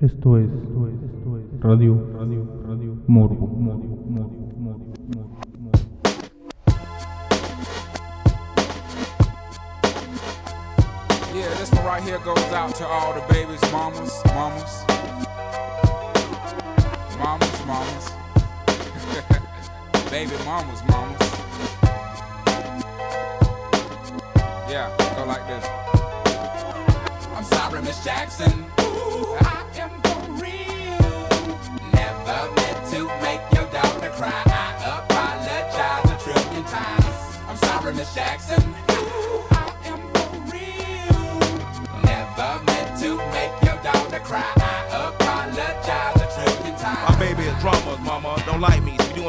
Esto es, esto es, esto es Radio, Radio, Radio, Morbo, Morbo, Morbo, Morbo, Morbo. Yeah, this one right here goes out to all the babies, mamas, mamas. Mamas, mamas. Baby mamas, mamas. Yeah, go like this. I'm sorry, Miss Jackson. Ooh, I Jackson. Ooh, I am for real. Never meant to make your daughter cry. I apologize a trillion times. My baby is drama, mama. Don't like me.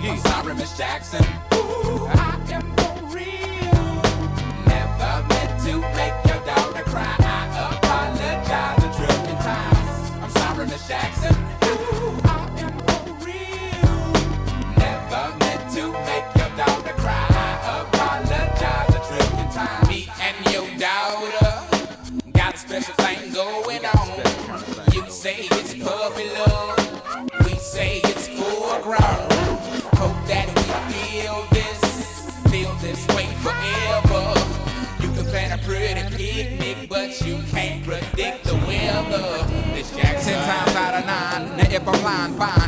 I'm sorry, Miss Jackson. Ooh, I am I'm lying, fine.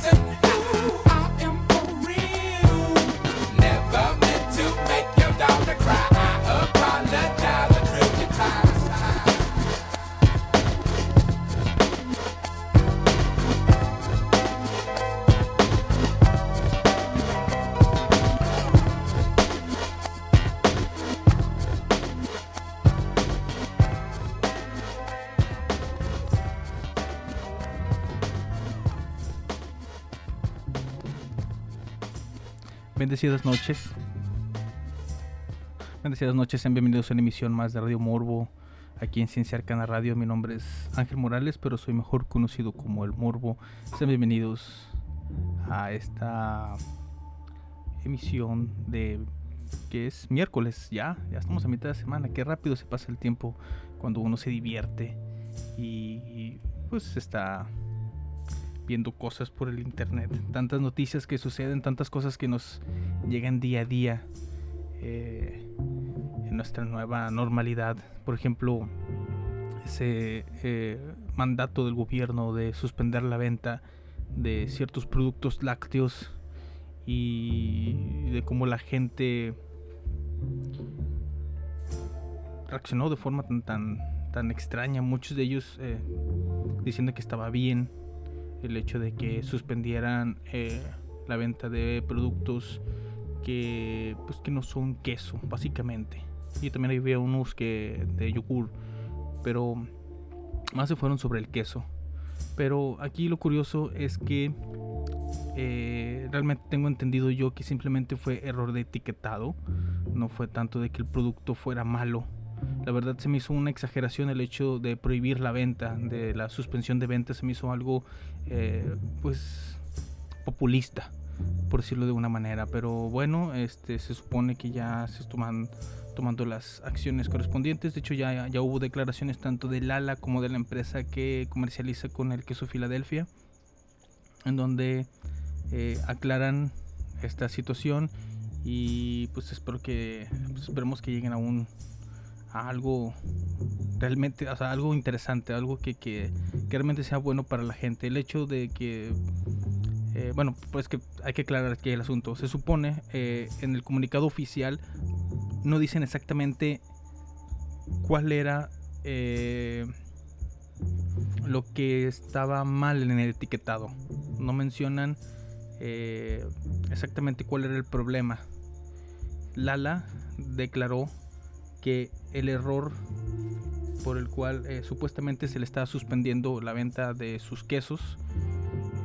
Bendecidas noches. Bendecidas noches, sean bienvenidos a una emisión más de Radio Morbo aquí en Ciencia Arcana Radio. Mi nombre es Ángel Morales, pero soy mejor conocido como El Morbo. Sean bienvenidos a esta emisión de que es miércoles ya, ya estamos a mitad de semana. Qué rápido se pasa el tiempo cuando uno se divierte y pues está viendo cosas por el internet, tantas noticias que suceden, tantas cosas que nos llegan día a día eh, en nuestra nueva normalidad. Por ejemplo, ese eh, mandato del gobierno de suspender la venta de ciertos productos lácteos y de cómo la gente reaccionó de forma tan tan, tan extraña, muchos de ellos eh, diciendo que estaba bien el hecho de que suspendieran eh, la venta de productos que pues que no son queso básicamente. Y también había unos que de yogur pero más se fueron sobre el queso. Pero aquí lo curioso es que eh, realmente tengo entendido yo que simplemente fue error de etiquetado no fue tanto de que el producto fuera malo. La verdad se me hizo una exageración el hecho de prohibir la venta, de la suspensión de ventas, se me hizo algo eh, pues populista, por decirlo de una manera. Pero bueno, este se supone que ya se están tomando las acciones correspondientes. De hecho, ya, ya hubo declaraciones tanto de Lala como de la empresa que comercializa con el queso Filadelfia, en donde eh, aclaran esta situación y pues espero que pues, esperemos que lleguen a un a algo realmente, o sea, algo interesante, algo que, que, realmente sea bueno para la gente. El hecho de que, eh, bueno, pues que hay que aclarar aquí el asunto. Se supone eh, en el comunicado oficial no dicen exactamente cuál era eh, lo que estaba mal en el etiquetado. No mencionan exactamente cuál era el problema. Lala declaró que el error por el cual eh, supuestamente se le estaba suspendiendo la venta de sus quesos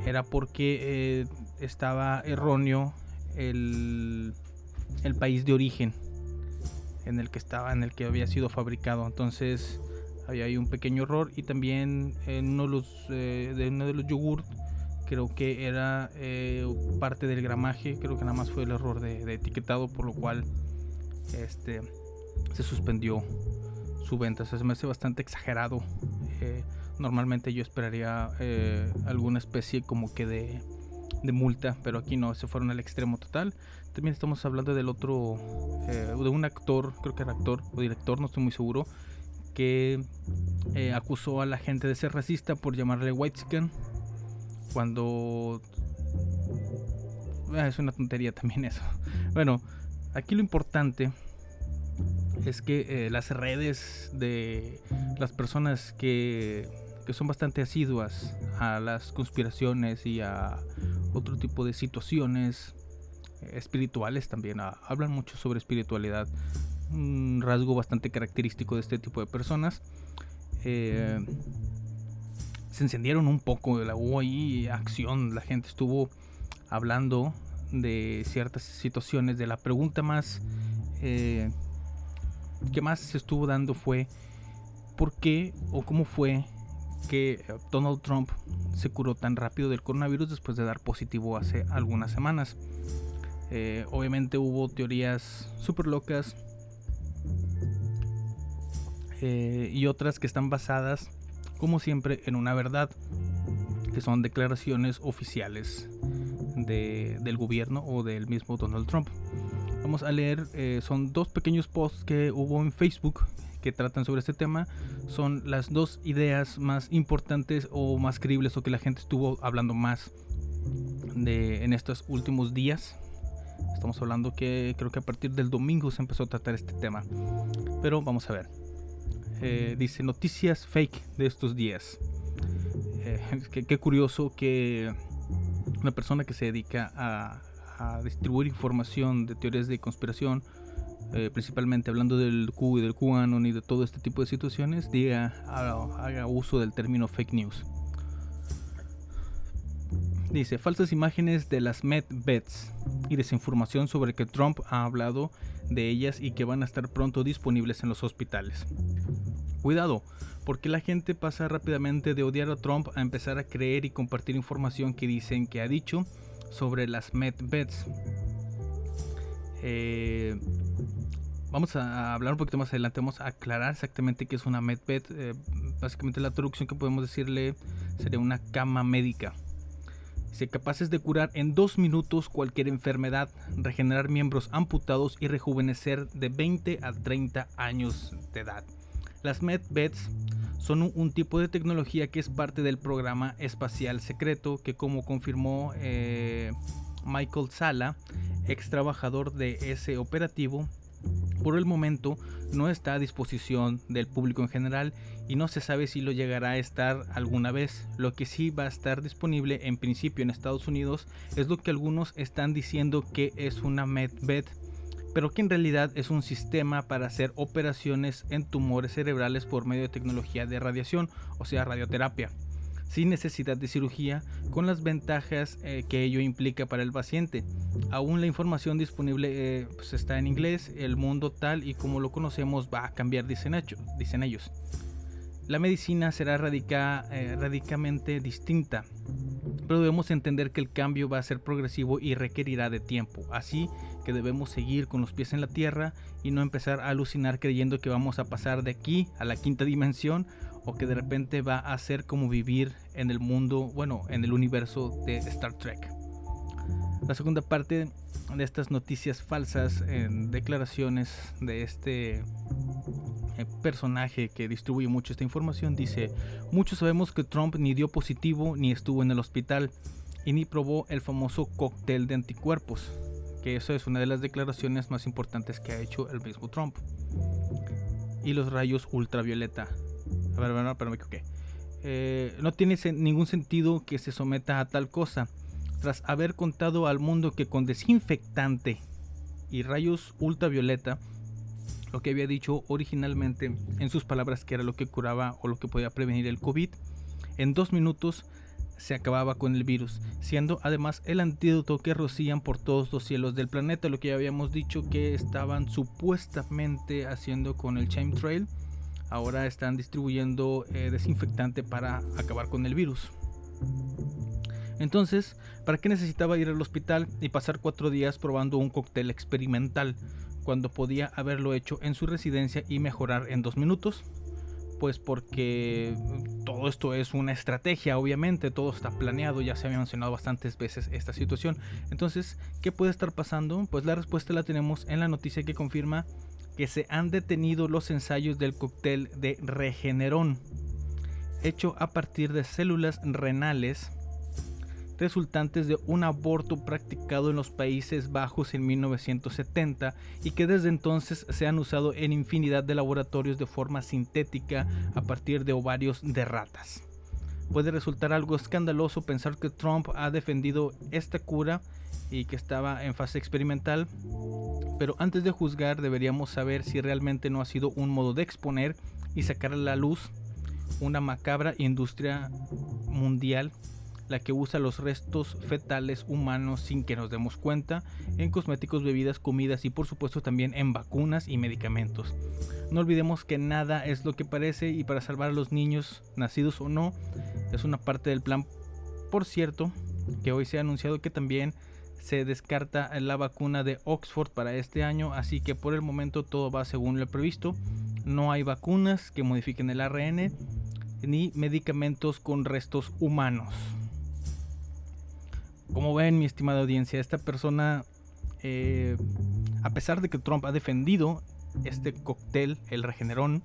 era porque eh, estaba erróneo el, el, país de origen en el que estaba, en el que había sido fabricado. Entonces había ahí un pequeño error y también en uno de los, eh, de uno de los yogurt creo que era eh, parte del gramaje, creo que nada más fue el error de, de etiquetado por lo cual este se suspendió su venta. se me hace bastante exagerado. Eh, normalmente yo esperaría eh, alguna especie como que de, multa, pero aquí no, se fueron al extremo total. También estamos hablando del otro, eh, de un actor, creo que era actor o director, no estoy muy seguro, que acusó a la gente de ser racista por llamarle white skin cuando es una tontería también eso. Bueno, aquí lo importante es que eh, las redes de las personas que, que, son bastante asiduas a las conspiraciones y a otro tipo de situaciones eh, espirituales también a, hablan mucho sobre espiritualidad un rasgo bastante característico de este tipo de personas. Eh, se encendieron un poco la hubo ahí acción la gente estuvo hablando de ciertas situaciones de la pregunta más eh, que más se estuvo dando fue por qué o cómo fue que Donald Trump se curó tan rápido del coronavirus después de dar positivo hace algunas semanas. Eh, obviamente hubo teorías súper locas eh, y otras que están basadas, como siempre, en una verdad, que son declaraciones oficiales de, del gobierno o del mismo Donald Trump. Vamos a leer, eh, son dos pequeños posts que hubo en Facebook que tratan sobre este tema. Son las dos ideas más importantes o más creíbles o que la gente estuvo hablando más de en estos últimos días. Estamos hablando que creo que a partir del domingo se empezó a tratar este tema. Pero vamos a ver. Eh, dice noticias fake de estos días. Eh, qué, qué curioso que una persona que se dedica a, a distribuir información de teorías de conspiración, eh, principalmente hablando del Q y del QAnon y de todo este tipo de situaciones, diga, haga, uso del término fake news. Dice, falsas imágenes de las medbeds y desinformación sobre que Trump ha hablado de ellas y que van a estar pronto disponibles en los hospitales. Cuidado, porque la gente pasa rápidamente de odiar a Trump a empezar a creer y compartir información que dicen que ha dicho sobre las medbeds. Eh, vamos a hablar un poquito más adelante, vamos a aclarar exactamente qué es una medbed. Eh, básicamente la traducción que podemos decirle sería una cama médica. Dice, capaces de curar en dos minutos cualquier enfermedad, regenerar miembros amputados y rejuvenecer de 20 a 30 años de edad. Las medbeds son un, tipo de tecnología que es parte del programa espacial secreto que como confirmó eh, Michael Sala, ex trabajador de ese operativo, por el momento no está a disposición del público en general y no se sabe si lo llegará a estar alguna vez. Lo que sí va a estar disponible en principio en Estados Unidos es lo que algunos están diciendo que es una MedBed, pero que en realidad es un sistema para hacer operaciones en tumores cerebrales por medio de tecnología de radiación, o sea, radioterapia sin necesidad de cirugía, con las ventajas eh, que ello implica para el paciente. Aún la información disponible eh, pues está en inglés, el mundo tal y como lo conocemos va a cambiar, dicen, ellos. La medicina será eh, radicalmente distinta, pero debemos entender que el cambio va a ser progresivo y requerirá de tiempo, así que debemos seguir con los pies en la tierra y no empezar a alucinar creyendo que vamos a pasar de aquí a la quinta dimensión o que de repente va a ser como vivir en el mundo, bueno, en el universo de Star Trek. La segunda parte de estas noticias falsas en declaraciones de este eh, personaje que distribuye mucho esta información dice, muchos sabemos que Trump ni dio positivo ni estuvo en el hospital y ni probó el famoso cóctel de anticuerpos, que eso es una de las declaraciones más importantes que ha hecho el mismo Trump. Y los rayos ultravioleta, a ver, bueno, pero me equivoqué. Eh, no tiene ningún sentido que se someta a tal cosa. Tras haber contado al mundo que con desinfectante y rayos ultravioleta, lo que había dicho originalmente en sus palabras que era lo que curaba o lo que podía prevenir el COVID, en dos minutos se acababa con el virus, siendo además el antídoto que rocían por todos los cielos del planeta, lo que ya habíamos dicho que estaban supuestamente haciendo con el chemtrail ahora están distribuyendo eh, desinfectante para acabar con el virus. Entonces, ¿para qué necesitaba ir al hospital y pasar cuatro días probando un cóctel experimental cuando podía haberlo hecho en su residencia y mejorar en dos minutos? Pues porque todo esto es una estrategia, obviamente, todo está planeado, ya se había mencionado bastantes veces esta situación. Entonces, ¿qué puede estar pasando? Pues la respuesta la tenemos en la noticia que confirma que se han detenido los ensayos del cóctel de Regeneron, hecho a partir de células renales resultantes de un aborto practicado en los Países Bajos en 1970 y que desde entonces se han usado en infinidad de laboratorios de forma sintética a partir de ovarios de ratas. Puede resultar algo escandaloso pensar que Trump ha defendido esta cura y que estaba en fase experimental, pero antes de juzgar deberíamos saber si realmente no ha sido un modo de exponer y sacar a la luz una macabra industria mundial la que usa los restos fetales humanos sin que nos demos cuenta en cosméticos, bebidas, comidas y por supuesto también en vacunas y medicamentos. No olvidemos que nada es lo que parece y para salvar a los niños, nacidos o no, es una parte del plan. Por cierto, que hoy se ha anunciado que también se descarta la vacuna de Oxford para este año, así que por el momento todo va según lo previsto. No hay vacunas que modifiquen el ARN ni medicamentos con restos humanos. Como ven, mi estimada audiencia, esta persona, eh, a pesar de que Trump ha defendido este cóctel, el Regenerón,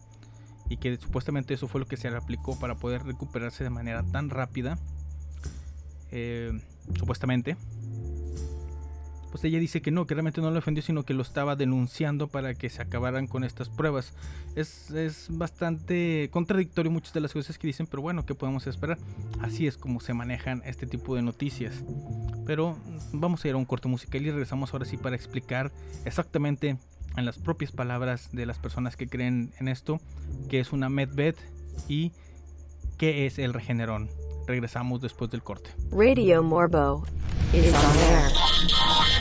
y que supuestamente eso fue lo que se le aplicó para poder recuperarse de manera tan rápida, eh, supuestamente, pues ella dice que no, que realmente no lo defendió, sino que lo estaba denunciando para que se acabaran con estas pruebas. Es, es, bastante contradictorio muchas de las cosas que dicen, pero bueno, ¿qué podemos esperar? Así es como se manejan este tipo de noticias. Pero vamos a ir a un corte musical y regresamos ahora sí para explicar exactamente en las propias palabras de las personas que creen en esto, qué es una medbed y qué es el regenerón. Regresamos después del corte. Radio Morbo is on air.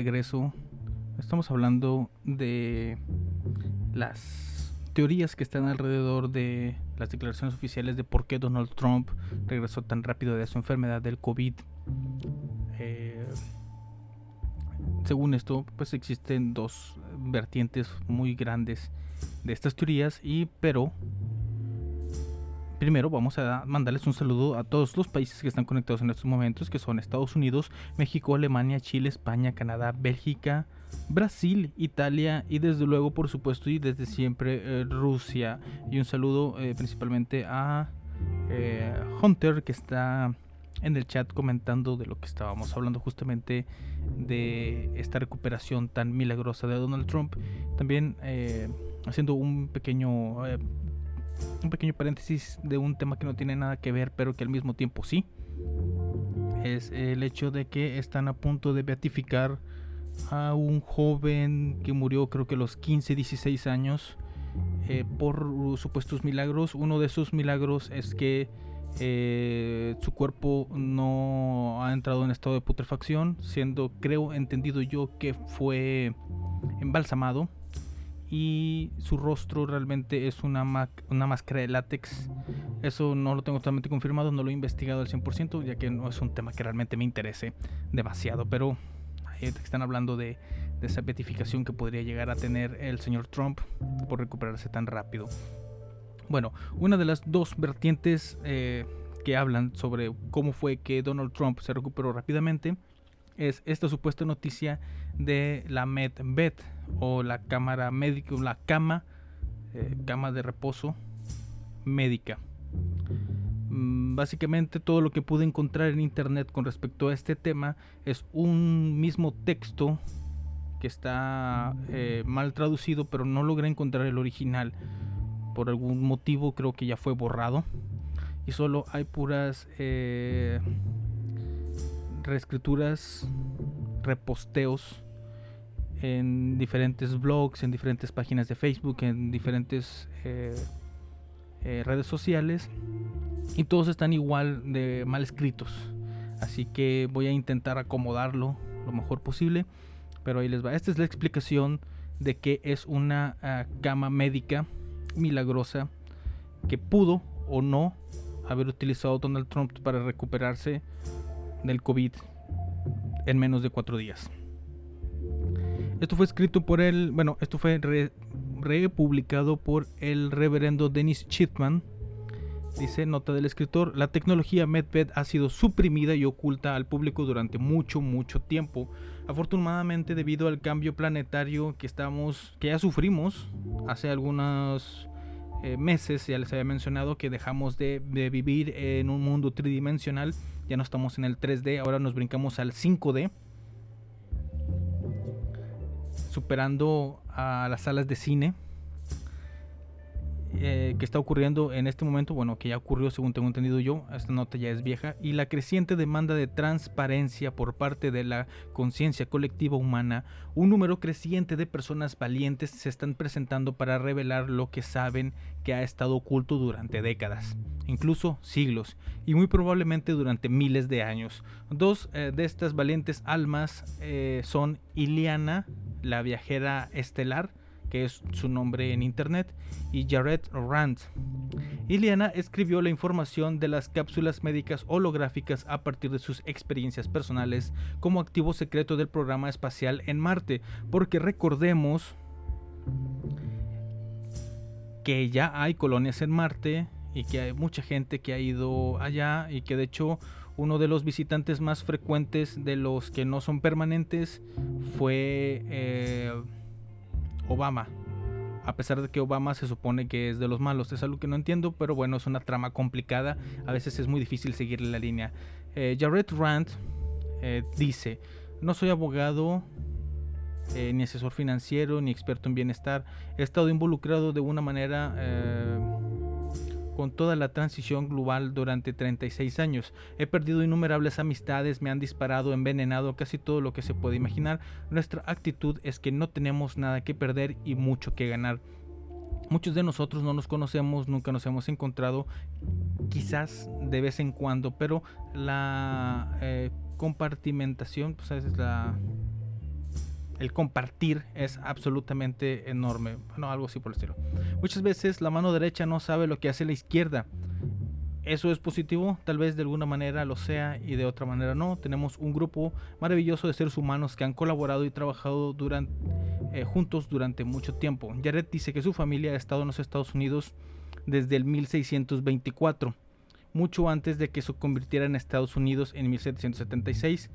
regreso. Estamos hablando de las teorías que están alrededor de las declaraciones oficiales de por qué Donald Trump regresó tan rápido de su enfermedad del COVID. Eh, según esto, pues existen dos vertientes muy grandes de estas teorías y pero Primero vamos a mandarles un saludo a todos los países que están conectados en estos momentos, que son Estados Unidos, México, Alemania, Chile, España, Canadá, Bélgica, Brasil, Italia y desde luego, por supuesto, y desde siempre eh, Rusia. Y un saludo eh, principalmente a eh, Hunter, que está en el chat comentando de lo que estábamos hablando justamente de esta recuperación tan milagrosa de Donald Trump. También haciendo un pequeño un pequeño paréntesis de un tema que no tiene nada que ver, pero que al mismo tiempo sí. Es el hecho de que están a punto de beatificar a un joven que murió creo que a los 15, 16 años eh, por supuestos milagros. Uno de esos milagros es que eh, su cuerpo no ha entrado en estado de putrefacción, siendo, creo, entendido yo que fue embalsamado y su rostro realmente es una, una máscara de látex. Eso no lo tengo totalmente confirmado, no lo he investigado al 100%, ya que no es un tema que realmente me interese demasiado, pero están hablando de, de esa beatificación que podría llegar a tener el señor Trump por recuperarse tan rápido. Bueno, una de las dos vertientes eh, que hablan sobre cómo fue que Donald Trump se recuperó rápidamente es esta supuesta noticia de la MedBed o la cámara médica, la cama, eh, cama de reposo médica. Mm, Básicamente todo lo que pude encontrar en internet con respecto a este tema es un mismo texto que está eh, mal traducido, pero no logré encontrar el original. Por algún motivo creo que ya fue borrado. Y solo hay puras eh, reescrituras, reposteos en diferentes blogs, en diferentes páginas de Facebook, en diferentes eh, eh, redes sociales. Y todos están igual de mal escritos. Así que voy a intentar acomodarlo lo mejor posible. Pero ahí les va. Esta es la explicación de que es una ah, cama médica milagrosa que pudo o no haber utilizado Donald Trump para recuperarse del COVID en menos de cuatro días. Esto fue escrito por el, bueno, esto fue re- republicado por el reverendo Dennis Chitman. Dice nota del escritor, la tecnología MedVed ha sido suprimida y oculta al público durante mucho, mucho tiempo. Afortunadamente, debido al cambio planetario que estamos, que ya sufrimos hace algunos eh, meses, ya les había mencionado que dejamos de, de vivir en un mundo tridimensional, ya no estamos en el 3D, ahora nos brincamos al 5D, superando a las salas de cine. Eh, que está ocurriendo en este momento, bueno, que ya ocurrió según tengo entendido yo, esta nota ya es vieja, y la creciente demanda de transparencia por parte de la conciencia colectiva humana, un número creciente de personas valientes se están presentando para revelar lo que saben que ha estado oculto durante décadas, incluso siglos, y muy probablemente durante miles de años. Dos eh, de estas valientes almas eh, son Iliana, la viajera estelar, que es su nombre en internet, y Jared Rand. Iliana escribió la información de las cápsulas médicas holográficas a partir de sus experiencias personales como activo secreto del programa espacial en Marte, porque recordemos que ya hay colonias en Marte y que hay mucha gente que ha ido allá y que de hecho uno de los visitantes más frecuentes de los que no son permanentes fue eh, Obama. A pesar de que Obama se supone que es de los malos. Es algo que no entiendo, pero bueno, es una trama complicada. A veces es muy difícil seguirle la línea. Eh, Jared Rand eh, dice, no soy abogado, eh, ni asesor financiero, ni experto en bienestar. He estado involucrado de una manera con toda la transición global durante 36 años. He perdido innumerables amistades, me han disparado, envenenado, casi todo lo que se puede imaginar. Nuestra actitud es que no tenemos nada que perder y mucho que ganar. Muchos de nosotros no nos conocemos, nunca nos hemos encontrado, quizás de vez en cuando, pero la eh, compartimentación, pues es la, el compartir es absolutamente enorme. Bueno, algo así por el estilo. Muchas veces la mano derecha no sabe lo que hace la izquierda. Eso es positivo, tal vez de alguna manera lo sea y de otra manera no. Tenemos un grupo maravilloso de seres humanos que han colaborado y trabajado eh, juntos durante mucho tiempo. Jared dice que su familia ha estado en los Estados Unidos desde el 1624, mucho antes de que se convirtiera en Estados Unidos en 1776.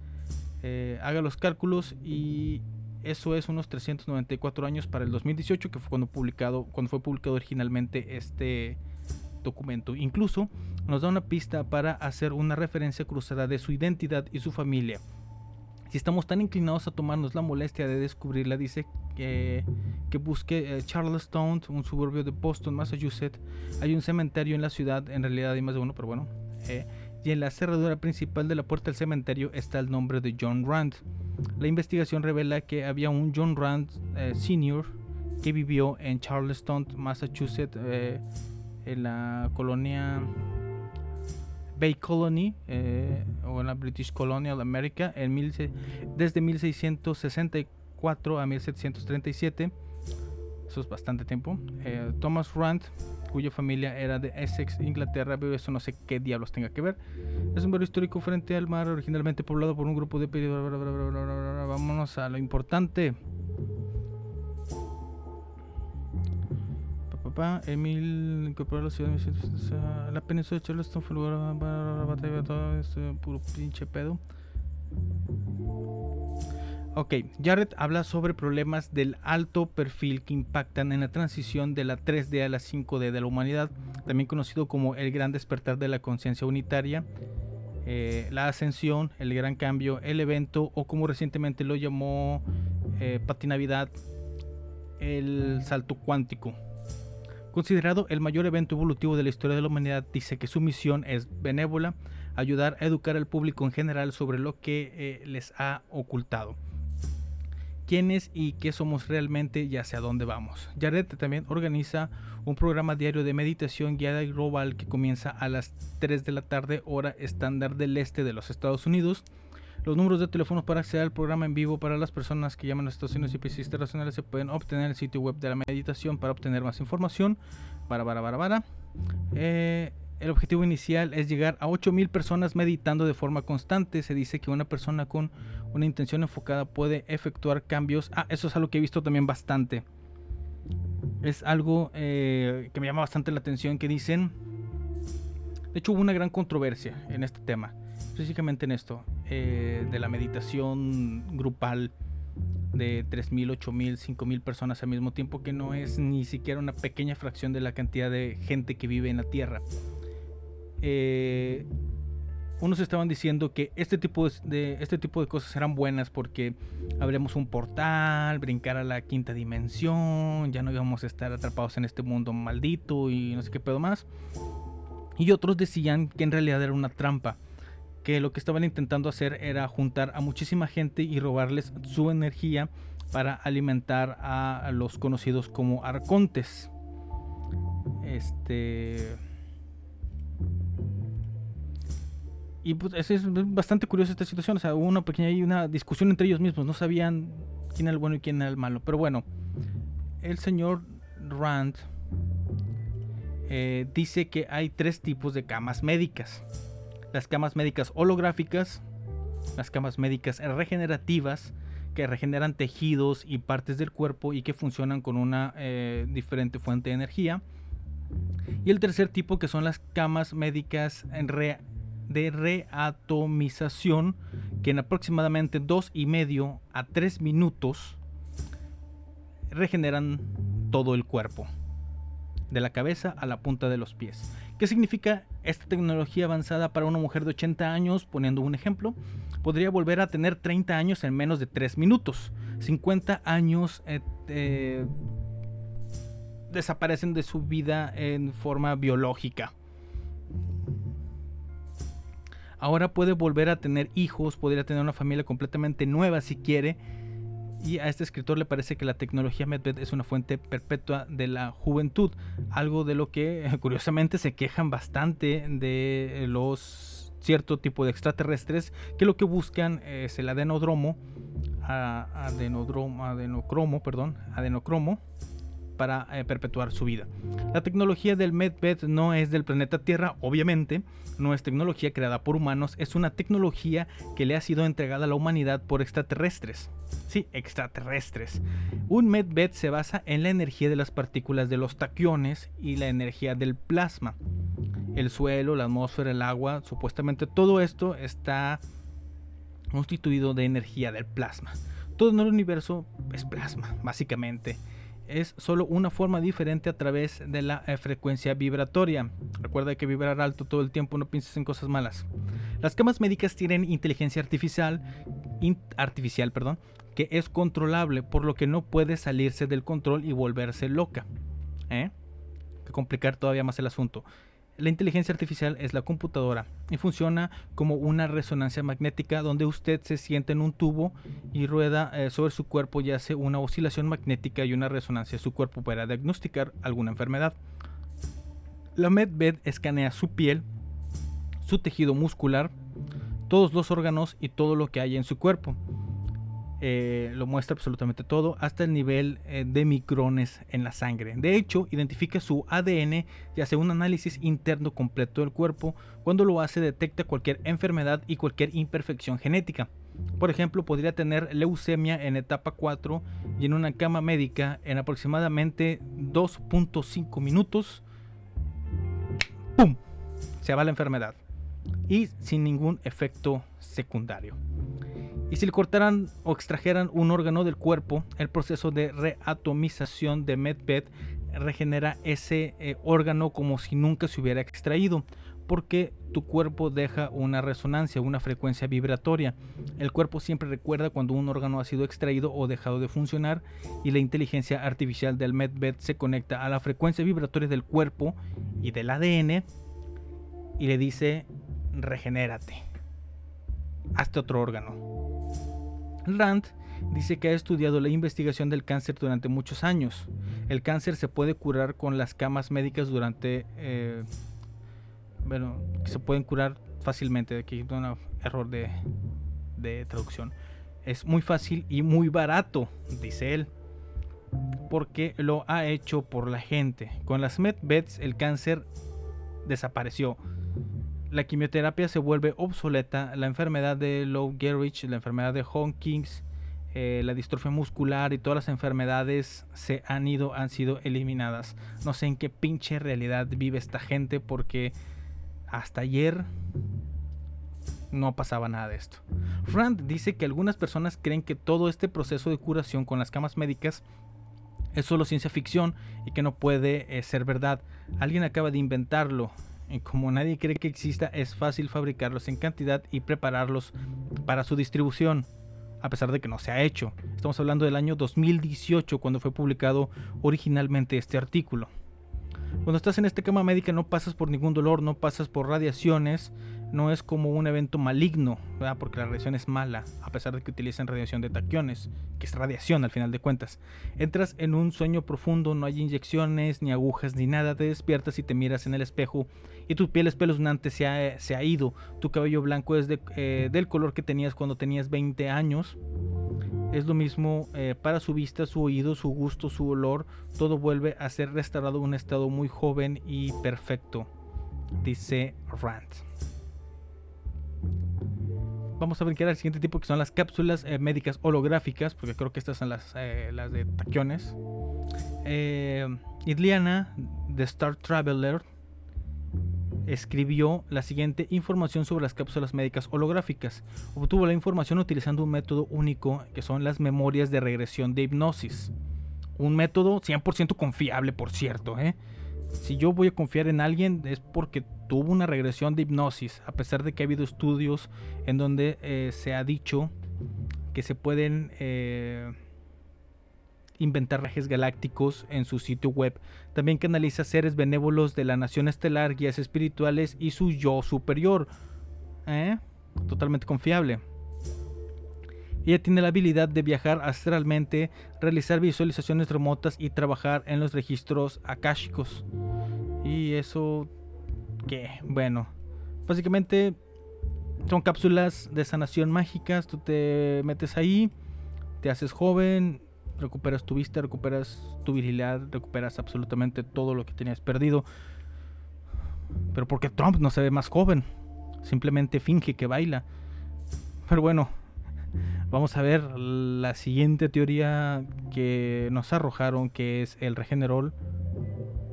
Eh, haga los cálculos y eso es unos 394 años para el 2018, que fue cuando, publicado, cuando fue publicado originalmente este documento. Incluso nos da una pista para hacer una referencia cruzada de su identidad y su familia. Si estamos tan inclinados a tomarnos la molestia de descubrirla, dice que, que busque eh, Charlestown, un suburbio de Boston, Massachusetts. Hay un cementerio en la ciudad, en realidad hay más de uno, pero bueno. eh, y en la cerradura principal de la puerta del cementerio está el nombre de John Rand. La investigación revela que había un John Rand eh, Sr. que vivió en Charlestown, Massachusetts, eh, en la colonia Bay Colony eh, o en la British Colonial America en desde 1664 a 1737. Eso es bastante tiempo. Eh, Thomas Rand, cuya familia era de Essex, Inglaterra, pero eso no sé qué diablos tenga que ver. Es un barrio histórico frente al mar, originalmente poblado por un grupo de... peri- bla, bla, bla, bla, bla, bla, bla. Vámonos a lo importante. Pa, pa, pa, Emil incorporó la ciudad de 1660. La península de Charleston fue lugar para la batalla todo este puro pinche pedo. Ok, Jared habla sobre problemas del alto perfil que impactan en la transición de la 3D a la 5D de la humanidad, también conocido como el gran despertar de la conciencia unitaria, eh, la ascensión, el gran cambio, el evento o como recientemente lo llamó eh, Pati Navidad, el salto cuántico. Considerado el mayor evento evolutivo de la historia de la humanidad, dice que su misión es benévola, ayudar a educar al público en general sobre lo que eh, les ha ocultado. Quiénes y qué somos realmente y hacia dónde vamos. Jared también organiza un programa diario de meditación guiada global que comienza a las 3 de la tarde hora estándar del este de los Estados Unidos. Los números de teléfono para acceder al programa en vivo para las personas que llaman a Unidos y países internacionales se pueden obtener en el sitio web de la meditación para obtener más información. Para, para, para, para. Eh, el objetivo inicial es llegar a 8000 personas meditando de forma constante. Se dice que una persona con una intención enfocada puede efectuar cambios. Ah, eso es algo que he visto también bastante. Es algo eh, que me llama bastante la atención que dicen. De hecho hubo una gran controversia en este tema. Específicamente en esto. eh, de la meditación grupal de 3.000, 8.000, 5.000 personas al mismo tiempo, que no es ni siquiera una pequeña fracción de la cantidad de gente que vive en la Tierra. Eh, unos estaban diciendo que este tipo de, este tipo de cosas eran buenas porque abrimos un portal, brincar a la quinta dimensión, ya no íbamos a estar atrapados en este mundo maldito y no sé qué pedo más. Y otros decían que en realidad era una trampa, que lo que estaban intentando hacer era juntar a muchísima gente y robarles su energía para alimentar a los conocidos como arcontes. Este. Y pues es, bastante curiosa esta situación. O sea, hubo una pequeña y una discusión entre ellos mismos. No sabían quién era el bueno y quién era el malo. Pero bueno, el señor Rand eh, dice que hay tres tipos de camas médicas. Las camas médicas holográficas, las camas médicas regenerativas, que regeneran tejidos y partes del cuerpo y que funcionan con una eh, diferente fuente de energía. Y el tercer tipo que son las camas médicas en re- de reatomización, que en aproximadamente dos y medio a 3 minutos regeneran todo el cuerpo, de la cabeza a la punta de los pies. ¿Qué significa esta tecnología avanzada para una mujer de 80 años? Poniendo un ejemplo, podría volver a tener 30 años en menos de 3 minutos. 50 años eh, eh, desaparecen de su vida en forma biológica. Ahora puede volver a tener hijos, podría tener una familia completamente nueva si quiere. Y a este escritor le parece que la tecnología Medved es una fuente perpetua de la juventud. Algo de lo que curiosamente se quejan bastante de los cierto tipo de extraterrestres que lo que buscan es el adenodromo, adenodromo, adenocromo, perdón, adenocromo para eh, perpetuar su vida. La tecnología del Medved no es del planeta Tierra, obviamente, no es tecnología creada por humanos, es una tecnología que le ha sido entregada a la humanidad por extraterrestres. Sí, extraterrestres. Un Medved se basa en la energía de las partículas de los taquiones y la energía del plasma. El suelo, la atmósfera, el agua, supuestamente todo esto está constituido de energía del plasma. Todo en el universo es plasma, básicamente es solo una forma diferente a través de la eh, frecuencia vibratoria. Recuerda que vibrar alto todo el tiempo, no pienses en cosas malas. Las camas médicas tienen inteligencia artificial, artificial, perdón, que es controlable, por lo que no puede salirse del control y volverse loca. ¿Eh? Que complicar todavía más el asunto. La inteligencia artificial es la computadora y funciona como una resonancia magnética donde usted se sienta en un tubo y rueda eh, sobre su cuerpo y hace una oscilación magnética y una resonancia de su cuerpo para diagnosticar alguna enfermedad. La MedBed escanea su piel, su tejido muscular, todos los órganos y todo lo que hay en su cuerpo. Eh, lo muestra absolutamente todo hasta el nivel eh, de micrones en la sangre. De hecho, identifica su ADN y hace un análisis interno completo del cuerpo. Cuando lo hace, detecta cualquier enfermedad y cualquier imperfección genética. Por ejemplo, podría tener leucemia en etapa 4 y en una cama médica en aproximadamente 2.5 minutos. ¡Pum! Se va la enfermedad. Y sin ningún efecto secundario. Y si le cortaran o extrajeran un órgano del cuerpo, el proceso de reatomización de MedBed regenera ese eh, órgano como si nunca se hubiera extraído, porque tu cuerpo deja una resonancia, una frecuencia vibratoria. El cuerpo siempre recuerda cuando un órgano ha sido extraído o dejado de funcionar y la inteligencia artificial del MedBed se conecta a la frecuencia vibratoria del cuerpo y del ADN y le dice regenérate. Hazte otro órgano. Rand dice que ha estudiado la investigación del cáncer durante muchos años. El cáncer se puede curar con las camas médicas durante... eh, bueno, se pueden curar fácilmente. Aquí hay un error de, de traducción. Es muy fácil y muy barato, dice él. Porque lo ha hecho por la gente. Con las MedBeds el cáncer desapareció. La quimioterapia se vuelve obsoleta. La enfermedad de Lou Gehrigh, la enfermedad de Hawkins, eh, la distrofia muscular y todas las enfermedades se han ido, han sido eliminadas. No sé en qué pinche realidad vive esta gente porque hasta ayer no pasaba nada de esto. Rand dice que algunas personas creen que todo este proceso de curación con las camas médicas es solo ciencia ficción y que no puede eh, ser verdad. Alguien acaba de inventarlo. Y como nadie cree que exista, es fácil fabricarlos en cantidad y prepararlos para su distribución, a pesar de que no se ha hecho. Estamos hablando del año 2018, cuando fue publicado originalmente este artículo. Cuando estás en esta cama médica no pasas por ningún dolor, no pasas por radiaciones, no es como un evento maligno, porque la radiación es mala, a pesar de que utilizan radiación de taquiones, que es radiación al final de cuentas. Entras en un sueño profundo, no hay inyecciones, ni agujas, ni nada, te despiertas y te miras en el espejo y tu piel espeluznante se ha, se ha ido, tu cabello blanco es eh, del color que tenías cuando tenías 20 años. Es lo mismo eh, para su vista, su oído, su gusto, su olor. Todo vuelve a ser restaurado en un estado muy joven y perfecto, dice Rand. Vamos a brincar al siguiente tipo que son las cápsulas eh, médicas holográficas, porque creo que estas son las, eh, las de taquiones. Eh, Idliana, de Star Traveler, escribió la siguiente información sobre las cápsulas médicas holográficas. Obtuvo la información utilizando un método único que son las memorias de regresión de hipnosis. Un método 100% confiable, por cierto. ¿eh? Si yo voy a confiar en alguien es porque tuvo una regresión de hipnosis, a pesar de que ha habido estudios en donde eh, se ha dicho que se pueden eh, inventar viajes galácticos en su sitio web. También canaliza seres benévolos de la nación estelar, guías espirituales y su yo superior. ¿Eh? Totalmente confiable. Ella tiene la habilidad de viajar astralmente, realizar visualizaciones remotas y trabajar en los registros akáshicos. Y eso, ¿qué? Bueno, básicamente son cápsulas de sanación mágicas. Tú te metes ahí, te haces joven, recuperas tu vista, recuperas tu virilidad, recuperas absolutamente todo lo que tenías perdido. Pero porque Trump no se ve más joven, simplemente finge que baila. Pero bueno, vamos a ver la siguiente teoría que nos arrojaron, que es el regenerol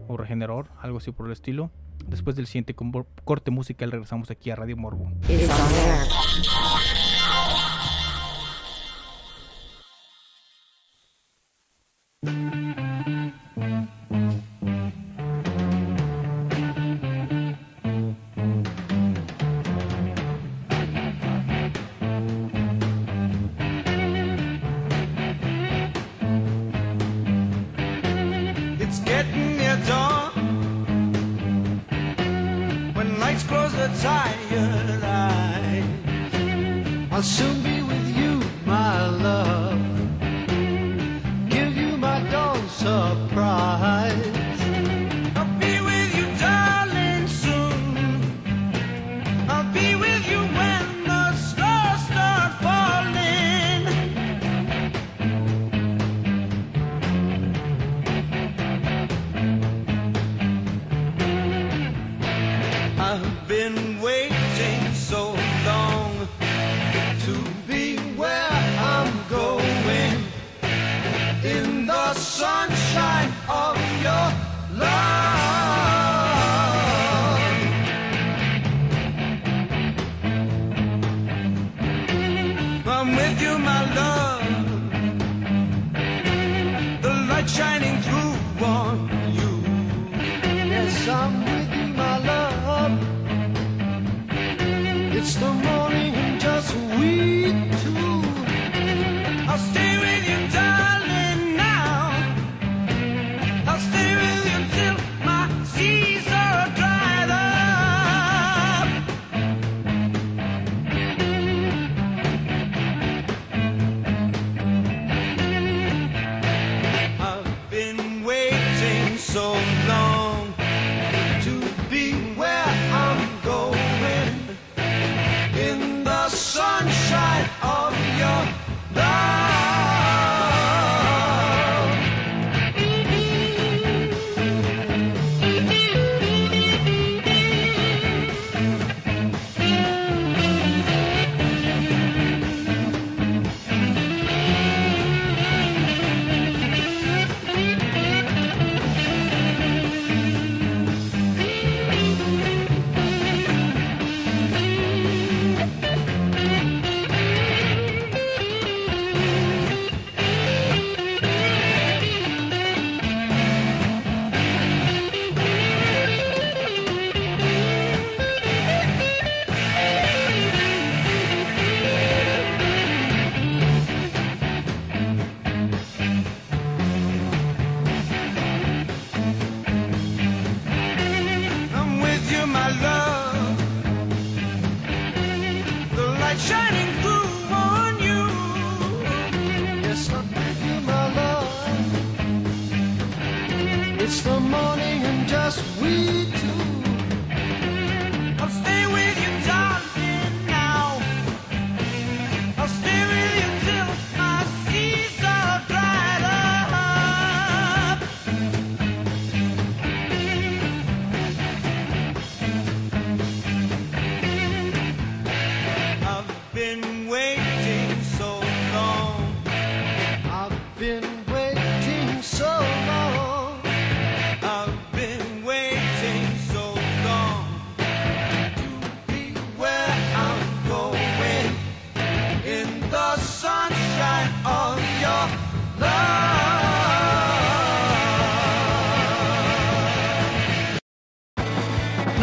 o regeneror, algo así por el estilo. Después del siguiente corte musical regresamos aquí a Radio Morbo. I'm with you, my love. The light shining through on you. Yes, I'm with you, my love. It's the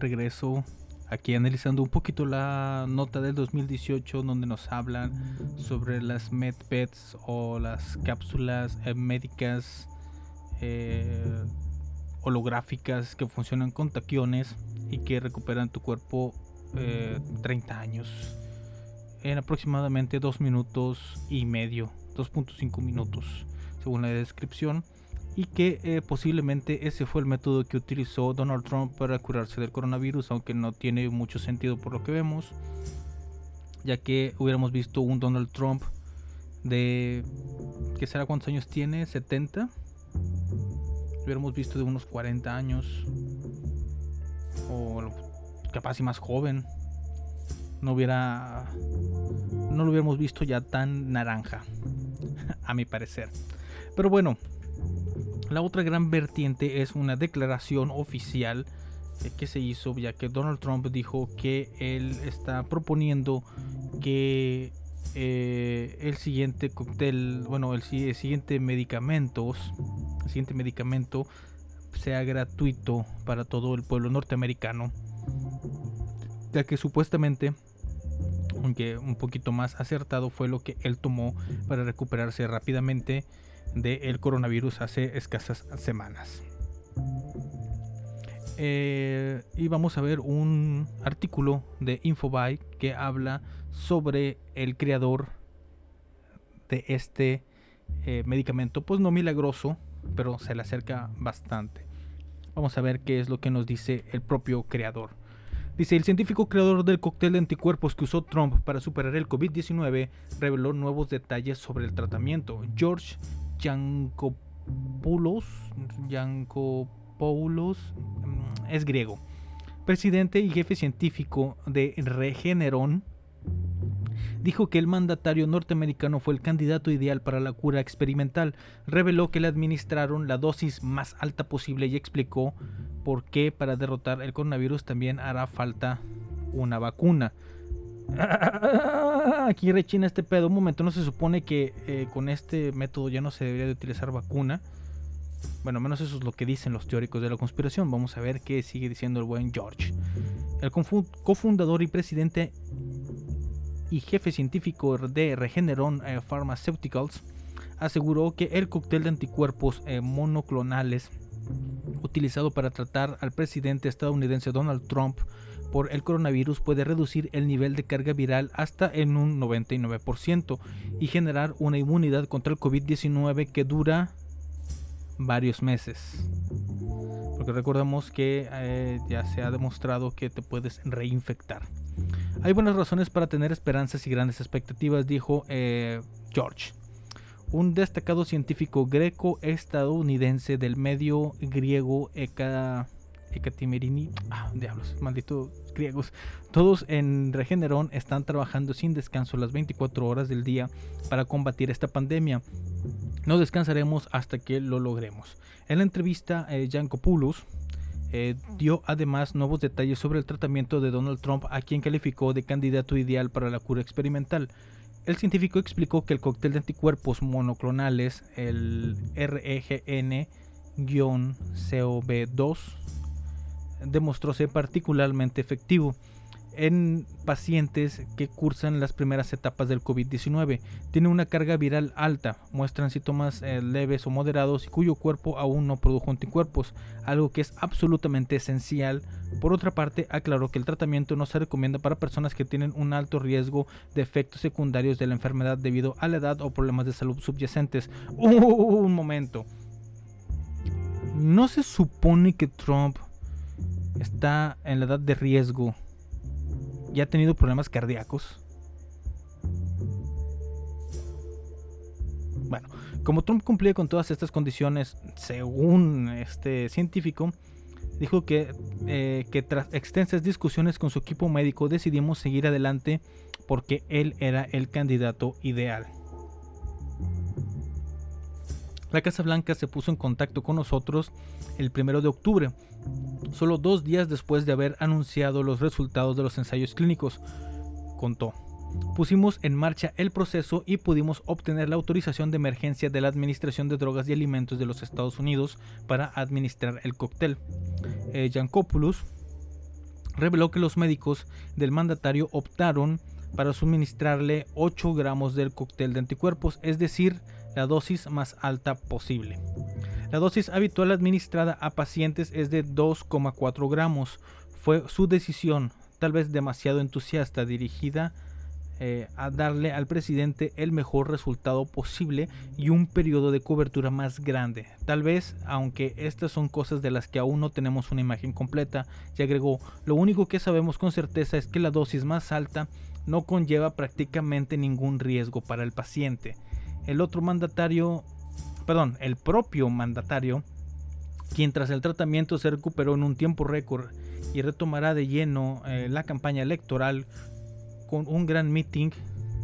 regreso aquí analizando un poquito la nota del 2018 donde nos hablan sobre las medpets o las cápsulas eh, médicas eh, holográficas que funcionan con taquiones y que recuperan tu cuerpo eh, 30 años en aproximadamente 2 minutos y medio, 2.5 minutos según la descripción y que eh, posiblemente ese fue el método que utilizó Donald Trump para curarse del coronavirus, aunque no tiene mucho sentido por lo que vemos, ya que hubiéramos visto un Donald Trump de, ¿qué será cuántos años tiene? ¿70? Hubiéramos visto de unos 40 años, o capaz y más joven, no hubiera, no lo hubiéramos visto ya tan naranja, a mi parecer. Pero bueno, la otra gran vertiente es una declaración oficial eh, que se hizo ya que Donald Trump dijo que él está proponiendo que eh, el siguiente cóctel, bueno, el, si- el siguiente medicamentos, el siguiente medicamento sea gratuito para todo el pueblo norteamericano, ya que supuestamente, aunque un poquito más acertado fue lo que él tomó para recuperarse rápidamente del coronavirus hace escasas semanas. Eh, y vamos a ver un artículo de Infobae que habla sobre el creador de este eh, medicamento, pues no milagroso, pero se le acerca bastante. Vamos a ver qué es lo que nos dice el propio creador. Dice, el científico creador del cóctel de anticuerpos que usó Trump para superar el COVID-19 reveló nuevos detalles sobre el tratamiento. George Yankopoulos, Yankopoulos mm, es griego, presidente y jefe científico de Regeneron, dijo que el mandatario norteamericano fue el candidato ideal para la cura experimental. Reveló que le administraron la dosis más alta posible y explicó por qué para derrotar el coronavirus también hará falta una vacuna. Aquí rechina este pedo. Un momento, no se supone que eh, con este método ya no se debería de utilizar vacuna. Bueno, menos eso es lo que dicen los teóricos de la conspiración. Vamos a ver qué sigue diciendo el buen George. El cofundador y presidente y jefe científico de Regeneron eh, Pharmaceuticals aseguró que el cóctel de anticuerpos eh, monoclonales utilizado para tratar al presidente estadounidense Donald Trump por el coronavirus puede reducir el nivel de carga viral hasta en un 99% y generar una inmunidad contra el COVID-19 que dura varios meses. Porque recordamos que eh, ya se ha demostrado que te puedes reinfectar. Hay buenas razones para tener esperanzas y grandes expectativas, dijo eh, George un destacado científico greco-estadounidense del medio griego Eka, Ekatimerini. Ah, diablos, malditos griegos. Todos en Regeneron están trabajando sin descanso las 24 horas del día para combatir esta pandemia. No descansaremos hasta que lo logremos. En la entrevista, eh, Yankopoulos eh, dio además nuevos detalles sobre el tratamiento de Donald Trump, a quien calificó de candidato ideal para la cura experimental. El científico explicó que el cóctel de anticuerpos monoclonales, el REGN-COV2, demostró ser particularmente efectivo en pacientes que cursan las primeras etapas del COVID-19. Tiene una carga viral alta, muestran síntomas eh, leves o moderados y cuyo cuerpo aún no produjo anticuerpos, algo que es absolutamente esencial. Por otra parte, aclaró que el tratamiento no se recomienda para personas que tienen un alto riesgo de efectos secundarios de la enfermedad debido a la edad o problemas de salud subyacentes. un momento. ¿No se supone que Trump está en la edad de riesgo y ha tenido problemas cardíacos? Bueno, como Trump cumplía con todas estas condiciones, según este científico, dijo que, eh, que tras extensas discusiones con su equipo médico decidimos seguir adelante porque él era el candidato ideal. La Casa Blanca se puso en contacto con nosotros el primero de octubre, solo dos días después de haber anunciado los resultados de los ensayos clínicos, contó. Pusimos en marcha el proceso y pudimos obtener la autorización de emergencia de la Administración de Drogas y Alimentos de los Estados Unidos para administrar el cóctel. Eh, reveló que los médicos del mandatario optaron para suministrarle 8 gramos del cóctel de anticuerpos, es decir, la dosis más alta posible. La dosis habitual administrada a pacientes es de 2,4 gramos. Fue su decisión, tal vez demasiado entusiasta, dirigida eh, a darle al presidente el mejor resultado posible y un periodo de cobertura más grande. Tal vez, aunque estas son cosas de las que aún no tenemos una imagen completa, y agregó, lo único que sabemos con certeza es que la dosis más alta no conlleva prácticamente ningún riesgo para el paciente. El otro mandatario, perdón, el propio mandatario, quien tras el tratamiento se recuperó en un tiempo récord y retomará de lleno eh, la campaña electoral con un gran meeting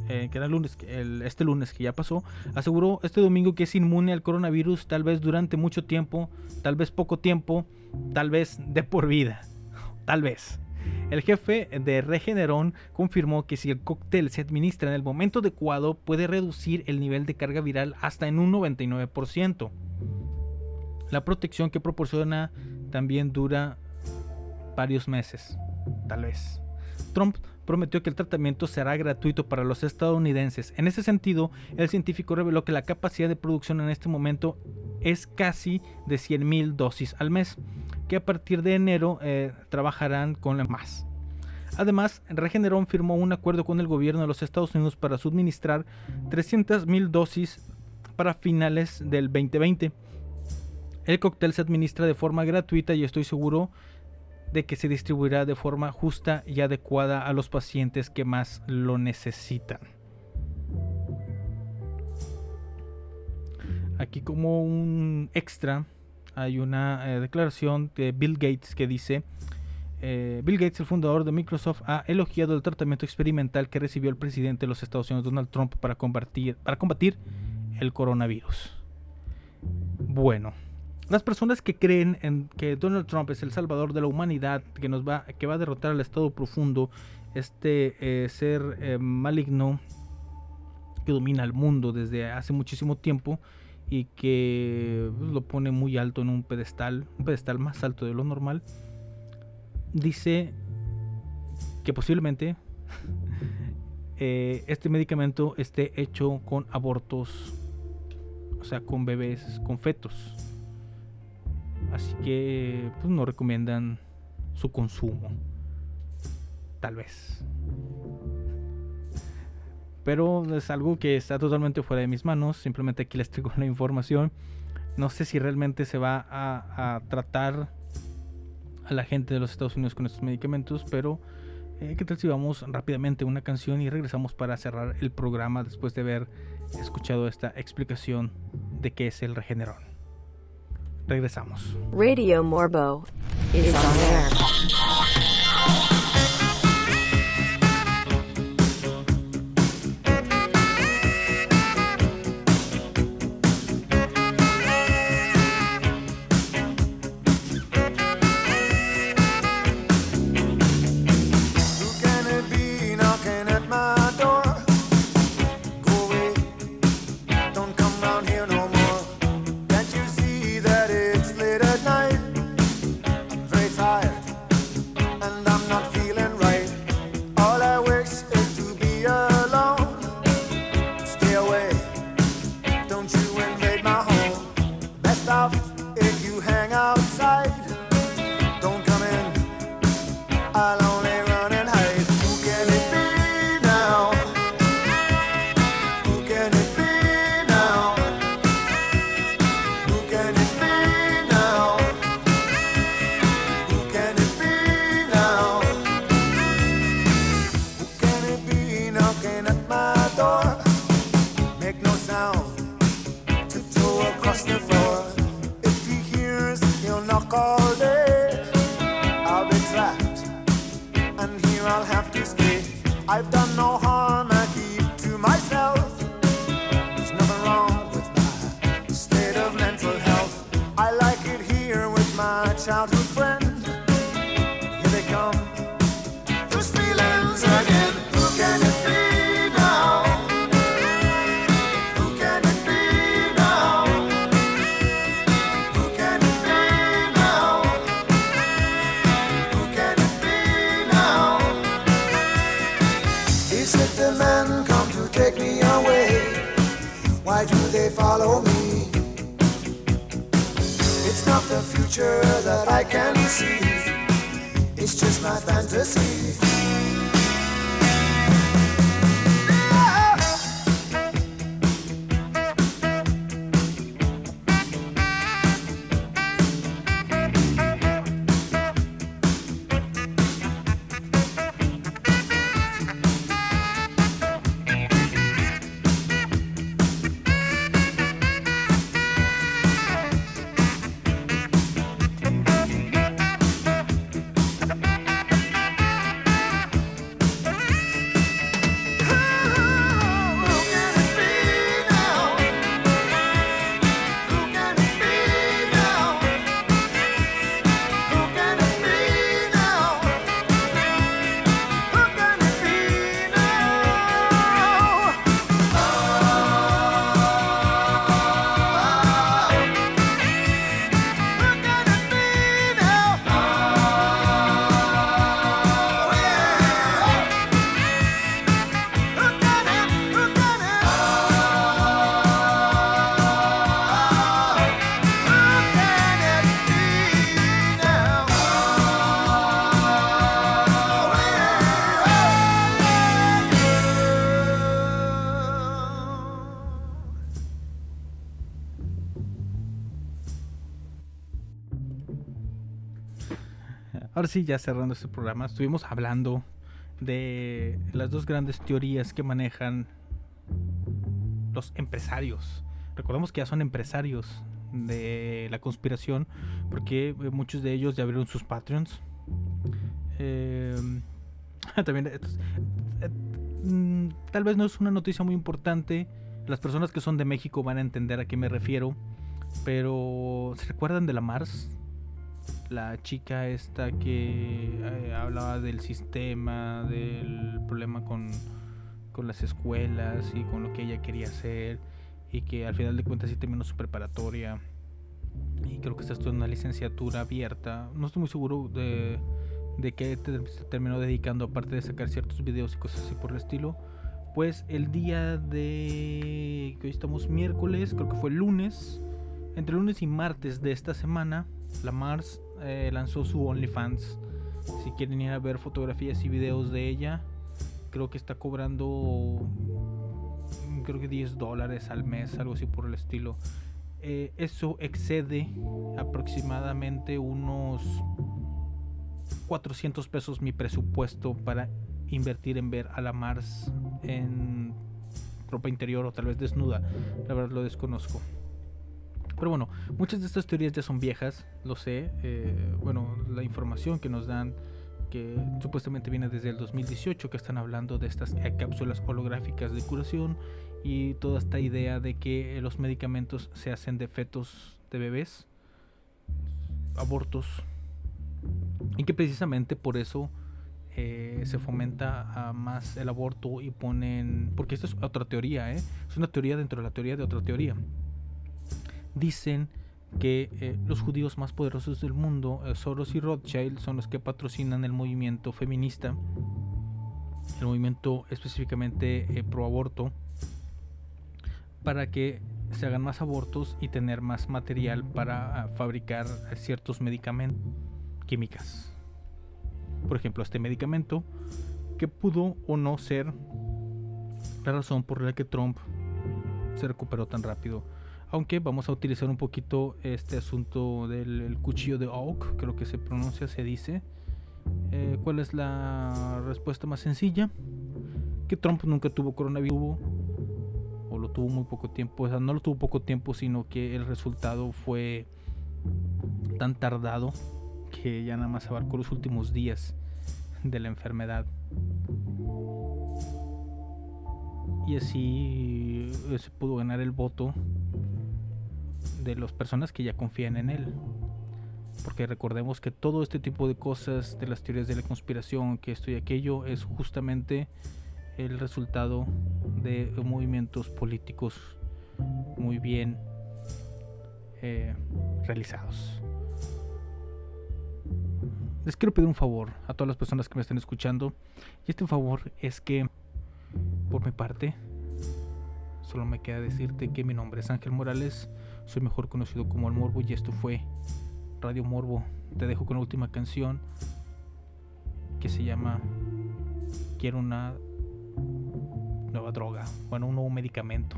eh, que era el lunes, este lunes que ya pasó, aseguró este domingo que es inmune al coronavirus tal vez durante mucho tiempo, tal vez poco tiempo, tal vez de por vida, tal vez. El jefe de Regeneron confirmó que si el cóctel se administra en el momento adecuado puede reducir el nivel de carga viral hasta en un 99%. La protección que proporciona también dura varios meses, tal vez. Trump prometió que el tratamiento será gratuito para los estadounidenses. En ese sentido, el científico reveló que la capacidad de producción en este momento es casi de 100.000 dosis al mes, que a partir de enero eh, trabajarán con más. Además, Regeneron firmó un acuerdo con el gobierno de los Estados Unidos para suministrar 300.000 dosis para finales del 2020. El cóctel se administra de forma gratuita y estoy seguro de que se distribuirá de forma justa y adecuada a los pacientes que más lo necesitan. Aquí como un extra hay una eh, declaración de Bill Gates que dice, eh, Bill Gates, el fundador de Microsoft, ha elogiado el tratamiento experimental que recibió el presidente de los Estados Unidos, Donald Trump, para combatir, para combatir el coronavirus. Bueno, las personas que creen en que Donald Trump es el salvador de la humanidad, que nos va, que va a derrotar al Estado profundo, este eh, ser maligno que domina el mundo desde hace muchísimo tiempo y que pues, lo pone muy alto en un pedestal, un pedestal más alto de lo normal, dice que posiblemente eh, este medicamento esté hecho con abortos, o sea, con bebés, con fetos. Así que pues, no recomiendan su consumo. Tal vez. Pero es algo que está totalmente fuera de mis manos. Simplemente aquí les traigo la información. No sé si realmente se va a, a tratar a la gente de los Estados Unidos con estos medicamentos. Pero eh, ¿qué tal si vamos rápidamente una canción y regresamos para cerrar el programa después de haber escuchado esta explicación de qué es el Regeneron? Regresamos. Radio Morbo is on air. It's just my fantasy. Ahora ya cerrando este programa, estuvimos hablando de las dos grandes teorías que manejan los empresarios. Recordemos que ya son empresarios de la conspiración, porque eh, muchos de ellos ya abrieron sus Patreons. Eh, también, eh, mm, tal vez no es una noticia muy importante. Las personas que son de México van a entender a qué me refiero. Pero, ¿se recuerdan de la Mars? La chica esta que eh, hablaba del sistema, del problema con, con las escuelas y con lo que ella quería hacer y que al final de cuentas sí terminó su preparatoria y creo que está estudiando una licenciatura abierta. No estoy muy seguro de, de qué se terminó dedicando aparte de sacar ciertos videos y cosas así por el estilo. Pues el día de que hoy estamos miércoles, creo que fue lunes, entre lunes y martes de esta semana, la Mars eh, lanzó su OnlyFans. Si quieren ir a ver fotografías y videos de ella, creo que está cobrando, mm, creo que 10 dólares al mes, algo así por el estilo. Eh, eso excede aproximadamente unos 400 pesos mi presupuesto para invertir en ver a la Mars en ropa interior o tal vez desnuda. La verdad lo desconozco. Pero bueno, muchas de estas teorías ya son viejas, lo sé. eh, bueno, la información que nos dan, que supuestamente viene desde el 2018, que están hablando de estas cápsulas holográficas de curación y toda esta idea de que los medicamentos se hacen de fetos de bebés, abortos, y que precisamente por eso eh, se fomenta más el aborto y ponen... Porque esto es otra teoría, ¿eh? Es una teoría dentro de la teoría de otra teoría dicen que eh, los judíos más poderosos del mundo, eh, Soros y Rothschild, son los que patrocinan el movimiento feminista, el movimiento específicamente eh, pro aborto, para que se hagan más abortos y tener más material para ah, fabricar ciertos medicamentos químicas. Por ejemplo, este medicamento que pudo o no ser la razón por la que Trump se recuperó tan rápido aunque vamos a utilizar un poquito este asunto del el cuchillo de Oak, creo que se pronuncia, se dice. Eh, ¿Cuál es la respuesta más sencilla? Que Trump nunca tuvo coronavirus, o lo tuvo muy poco tiempo, o sea, no lo tuvo poco tiempo, sino que el resultado fue tan tardado que ya nada más abarcó los últimos días de la enfermedad. Y así eh, se pudo ganar el voto de las personas que ya confían en él. Porque recordemos que todo este tipo de cosas, de las teorías de la conspiración, que esto y aquello, es justamente el resultado de movimientos políticos muy bien eh, realizados. Les quiero pedir un favor a todas las personas que me están escuchando. Y este favor es que, por mi parte, solo me queda decirte que mi nombre es Ángel Morales. Soy mejor conocido como El Morbo y esto fue Radio Morbo. Te dejo con la última canción que se llama Quiero una nueva droga, bueno, un nuevo medicamento.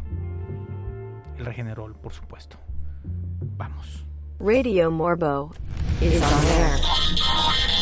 El Regenerol, por supuesto. Vamos. Radio Morbo is on air.